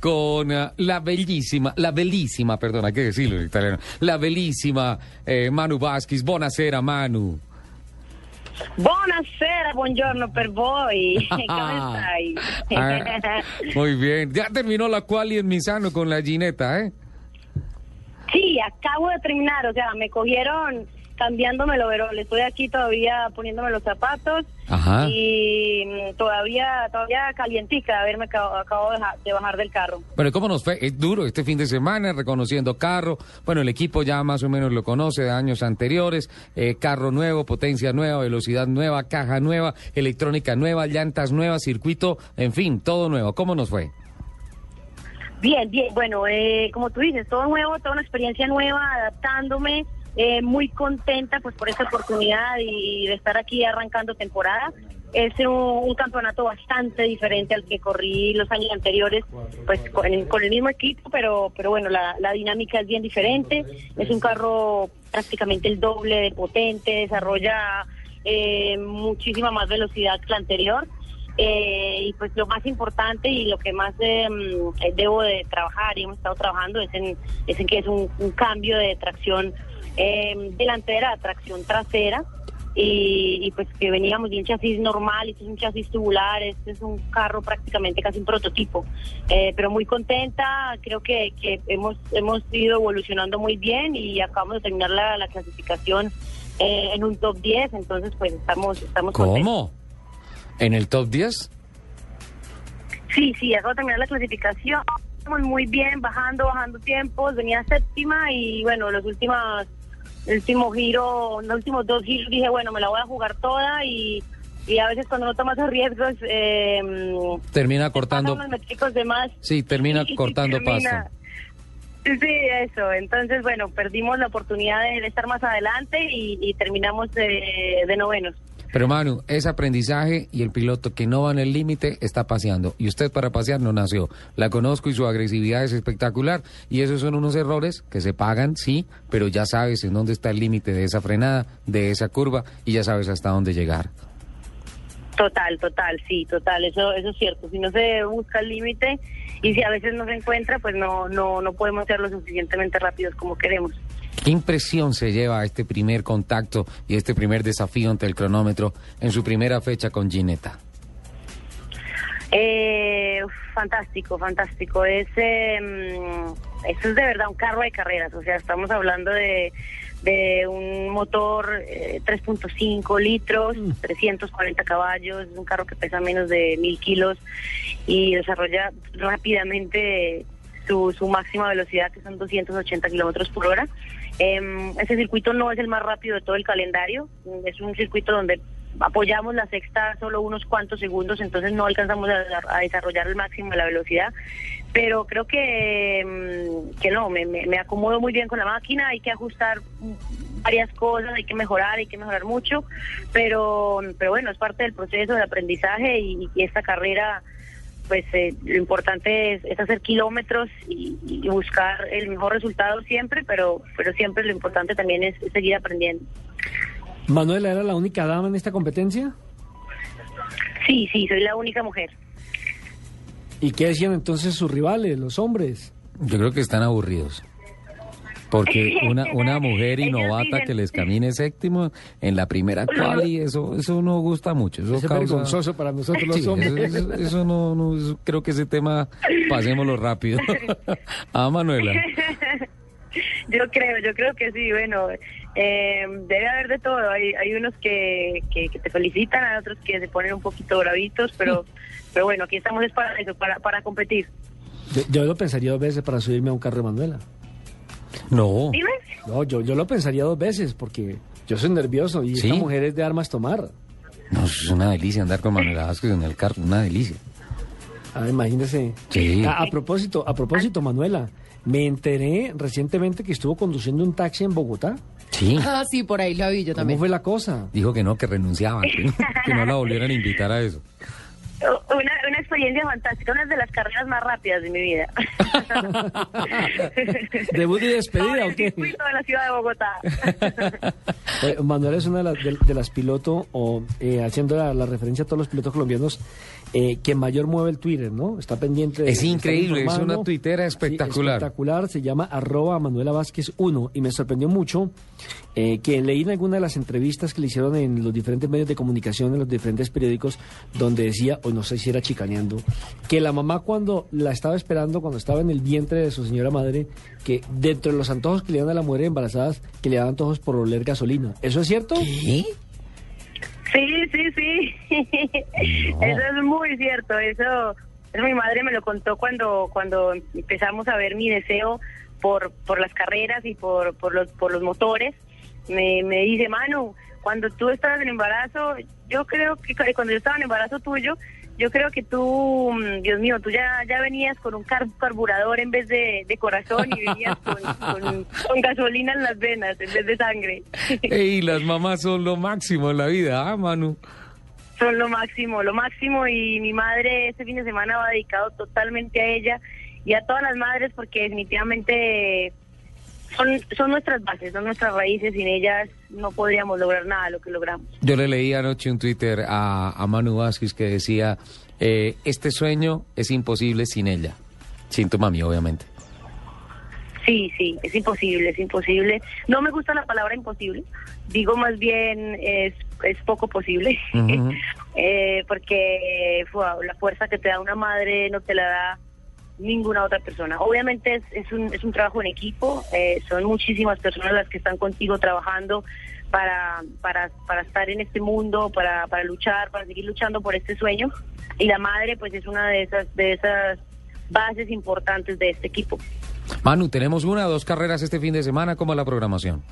con eh, la bellísima, la bellísima, perdona, hay que decirlo en italiano, la bellísima eh, Manu Vasquez. Buonasera, Manu. Buonasera, buongiorno per voi. Come stai? Ah, muy bien. Ya terminó la quali en Misano con la Gineta, ¿eh? Sí, acabo de terminar, o sea, me cogieron cambiándome el overol. Estoy aquí todavía poniéndome los zapatos Ajá. y mm, todavía todavía calientica de haberme acabo, de bajar del carro. Bueno, ¿cómo nos fue? Es duro este fin de semana, reconociendo carro. Bueno, el equipo ya más o menos lo conoce de años anteriores. Eh, carro nuevo, potencia nueva, velocidad nueva, caja nueva, electrónica nueva, llantas nuevas, circuito, en fin, todo nuevo. ¿Cómo nos fue? Bien, bien, bueno, eh, como tú dices, todo nuevo, toda una experiencia nueva, adaptándome, eh, muy contenta pues por esta oportunidad y de estar aquí arrancando temporada. Es un, campeonato bastante diferente al que corrí los años anteriores, pues con el, con el mismo equipo, pero, pero bueno, la, la dinámica es bien diferente. Es un carro prácticamente el doble de potente, desarrolla eh, muchísima más velocidad que la anterior. Eh, y pues lo más importante y lo que más eh, mm, eh, debo de trabajar y hemos estado trabajando es en, es en que es un, un cambio de tracción eh, delantera a tracción trasera. Y, y, pues que veníamos de un chasis normal, este es un chasis tubular, este es un carro prácticamente casi un prototipo, Eh, pero muy contenta, creo que, que hemos, hemos ido evolucionando muy bien y acabamos de terminar la, la clasificación eh, en un top 10, entonces pues estamos, estamos contentos. ¿En el top 10? Sí, sí, acabo de terminar la clasificación. Estamos muy bien, bajando, bajando tiempos. Venía séptima y bueno, los últimos, el último giro, los últimos dos giros dije, bueno, me la voy a jugar toda y, y a veces cuando no tomas los riesgos, eh, Termina cortando. metricos de más. Sí, termina Y- cortando termina- pasto. Sí, eso. Entonces, bueno, perdimos la oportunidad de, de estar más adelante y, y terminamos de, de novenos. Pero Manu, es aprendizaje y el piloto que no va en el límite está paseando. Y usted para pasear no nació. La conozco y su agresividad es espectacular. Y esos son unos errores que se pagan, sí, pero ya sabes en dónde está el límite de esa frenada, de esa curva y ya sabes hasta dónde llegar. Total, total, sí, total, eso, eso es cierto. Si no se busca el límite y si a veces no se encuentra, pues no, no, no podemos ser lo suficientemente rápidos como queremos. ¿Qué impresión se lleva a este primer contacto y este primer desafío ante el cronómetro en su primera fecha con Gineta? Eh, fantástico, fantástico. Es, eh, mm, eso es de verdad un carro de carreras, o sea, estamos hablando de, de un motor eh, 3.5 litros, 340 caballos, es un carro que pesa menos de mil kilos y desarrolla rápidamente su, máxima velocidad, que son 280 kilómetros por hora. Em, ese circuito no es el más rápido de todo el calendario, es un circuito donde apoyamos la sexta solo unos cuantos segundos, entonces no alcanzamos a, desarrollar el máximo de la velocidad. Pero creo que, mm, que no, me, acomodo muy bien con la máquina, hay que ajustar varias cosas, hay que mejorar, hay que mejorar mucho, pero, pero bueno, es parte del proceso de aprendizaje y, y esta carrera pues eh, lo importante es, es hacer kilómetros y, y buscar el mejor resultado siempre, pero pero siempre lo importante también es, es seguir aprendiendo. ¿Manuela era la única dama en esta competencia? Sí, sí, soy la única mujer. ¿Y qué decían entonces sus rivales, los hombres? Yo creo que están aburridos. Porque una, una mujer innovata que les camine séptimo en la primera quali, eso, eso no gusta mucho. Eso Es causa- vergonzoso para nosotros los Sí, eso, hombres. eso- eso no, no, eso- creo que ese tema pasémoslo rápido. ah, Manuela. Yo creo, yo creo que sí, bueno, eh, debe haber de todo. Hay, hay unos que, que, que te felicitan, hay otros que se ponen un poquito bravitos, pero pero bueno, aquí estamos es para eso, para, para competir. Yo, yo lo pensaría dos veces para subirme a un carro de Manuela. No. Dime. No, yo, yo lo pensaría dos veces porque yo soy nervioso y ¿Sí? esta mujer es de armas tomar. No, es una delicia andar con Manuela Vázquez en el carro, una delicia. Ah, imagínese. Sí. A, a propósito, a propósito, Manuela, me enteré recientemente que estuvo conduciendo un taxi en Bogotá. Sí. Ah, sí, por ahí la vi yo ¿Cómo también. fue la cosa? Dijo que no, que renunciaba, que, que no la volvieran a invitar a eso. Una, una experiencia fantástica, una de las carreras más rápidas de mi vida. ¿Debut y despedida o el qué? circuito de la ciudad de Bogotá. Eh, Manuela es una de las, de, de las pilotos, o eh, haciendo la, la referencia a todos los pilotos colombianos, eh, que mayor mueve el Twitter, ¿no? Está pendiente de... Es increíble, es una tuitera Sí, espectacular. espectacular, se llama arroba Manuela Vázquez 1 y me sorprendió mucho eh, que leí en alguna de las entrevistas que le hicieron en los diferentes medios de comunicación, en los diferentes periódicos, donde decía, o no sé si era chicaneando, que la mamá cuando la estaba esperando, cuando estaba en el vientre de su señora madre, que dentro de los antojos que le dan a la mujer embarazadas, que le daban antojos por oler gasolina. ¿Eso es cierto? ¿Qué? Sí, sí, sí. Eso es muy cierto. Eso, eso mi madre me lo contó cuando cuando empezamos a ver mi deseo por por las carreras y por por los por los motores. Me, me dice, Manu, cuando tú estabas en embarazo, yo creo que cuando yo estaba en embarazo tuyo, yo creo que tú, mm, Dios mío, tú ya, ya venías con un car- carburador en vez de, de corazón y venías con, con, con gasolina en las venas en vez de sangre. Ey, las mamás son lo máximo en la vida, ¿ah, Manu? son lo máximo, lo máximo y mi madre este fin de semana va dedicado totalmente a ella y a todas las madres porque definitivamente son, son nuestras bases, son nuestras raíces, sin ellas no podríamos lograr nada de lo que logramos. Yo le leí anoche un Twitter a, a Manu Vázquez que decía, eh, este sueño es imposible sin ella. Sin tu mami, obviamente. Sí, sí, es imposible, es imposible. No me gusta la palabra imposible, digo más bien es, es poco posible. Eh, porque la fuerza que te da una madre no te la da ninguna otra persona. Obviamente es, es, un, es un trabajo en equipo, eh, son muchísimas personas las que están contigo trabajando para, para, para estar en este mundo, para, para luchar, para seguir luchando por este sueño. Y la madre pues es una de esas, de esas bases importantes de este equipo. Manu, tenemos una o dos carreras este fin de semana, ¿cómo es la programación?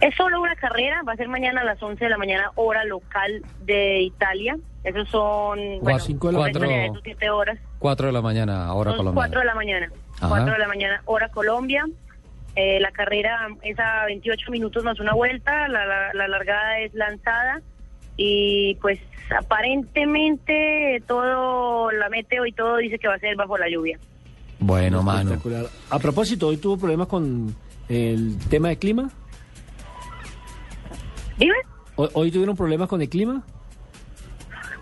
Es solo una carrera, va a ser mañana a las 11 de la mañana, hora local de Italia. Esos son, bueno, cinco de la mañana. esos siete horas. Cuatro de la mañana, hora Son colombiana. 4 de la mañana. Ajá. 4 de la mañana, hora Colombia. Eh, la carrera es a 28 minutos más una vuelta, la, la, la largada es lanzada y pues aparentemente todo, la meteo y todo dice que va a ser bajo la lluvia. Bueno. Espectacular. A propósito, hoy tuvo problemas con el tema de clima. Dime. ¿Hoy, tuvieron problemas con el clima?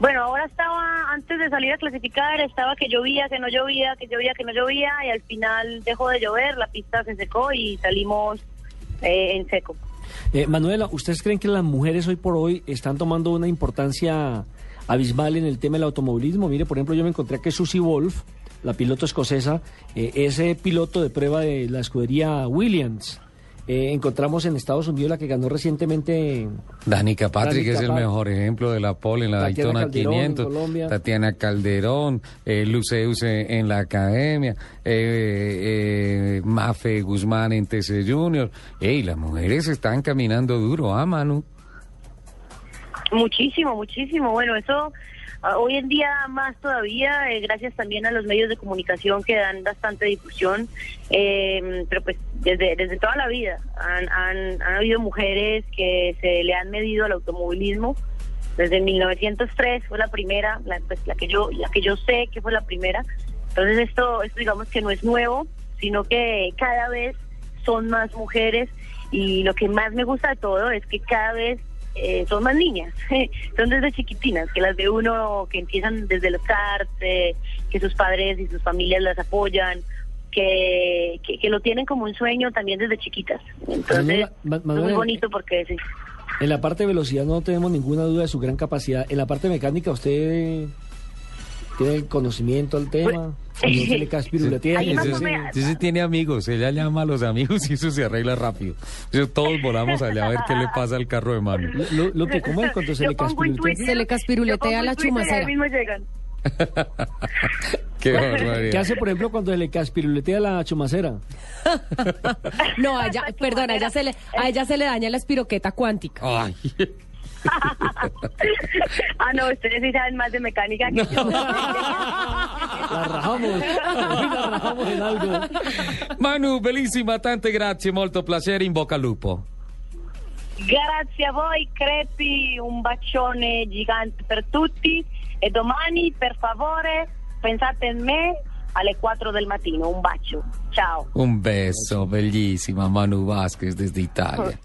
Bueno, ahora estaba, antes de salir a clasificar, estaba que llovía, que no llovía, que llovía, que no llovía, y al final dejó de llover, la pista se secó y salimos eh, en seco. Eh, Manuela, ¿ustedes creen que las mujeres hoy por hoy están tomando una importancia abismal en el tema del automovilismo? Mire, por ejemplo, yo me encontré que Susie Wolf, la piloto escocesa, eh, ese piloto de prueba de la escudería Williams. Eh, encontramos en Estados Unidos la que ganó recientemente Danica Patrick Danica es el Pat- mejor ejemplo de la pole en la Tatiana Daytona Calderón en 500. Colombia. Tatiana Calderón, eh, Luceuse en la academia, eh, eh, Mafe Guzmán en TC Junior. Ey, las mujeres están caminando duro, ¿ah, Manu? Muchísimo, muchísimo. Bueno, eso hoy en día más todavía, eh, gracias también a los medios de comunicación que dan bastante difusión, eh, pero pues desde, desde toda la vida han, han, han habido mujeres que se le han medido al automovilismo. Desde 1903 fue la primera, la, pues, la que yo la que yo sé que fue la primera. Entonces esto, esto digamos que no es nuevo, sino que cada vez son más mujeres y lo que más me gusta de todo es que cada vez eh, son más niñas, son desde chiquitinas, que las ve uno que empiezan desde los eh, que sus padres y sus familias las apoyan, que, que, que lo tienen como un sueño también desde chiquitas. Entonces, Manuela, es muy bonito porque sí. En la parte de velocidad no tenemos ninguna duda de su gran capacidad. En la parte mecánica, ¿usted tiene conocimiento al tema? ¿O no se le Ese o sí- menos. ese sí tiene amigos, ella llama a los amigos y eso se arregla rápido. Eso todos volamos allá a ver qué le pasa al carro de Lu- Lupe, ¿cómo es cuando se le caspiruletea? Se le caspiruletea la chumacera. mismo llegan. Qué barbaridad. ¿Qué hace, por ejemplo, cuando se le caspiruletea la chumacera? No, a ella, perdón, a ella, se le, a ella se le daña la espiroqueta cuántica. Ay, ah, no, ustedes sí saben más de mecánica que yo. La rajamos. La rajamos en algo. Manu, bellissima, tante grazie, molto piacere, in bocca al lupo. Grazie a voi, Crepi, un bacione gigante per tutti e domani, per favore, pensate in me alle 4 del mattino. Un bacio. Ciao. Un beso, bellissima, Manu Vasquez desde Italia.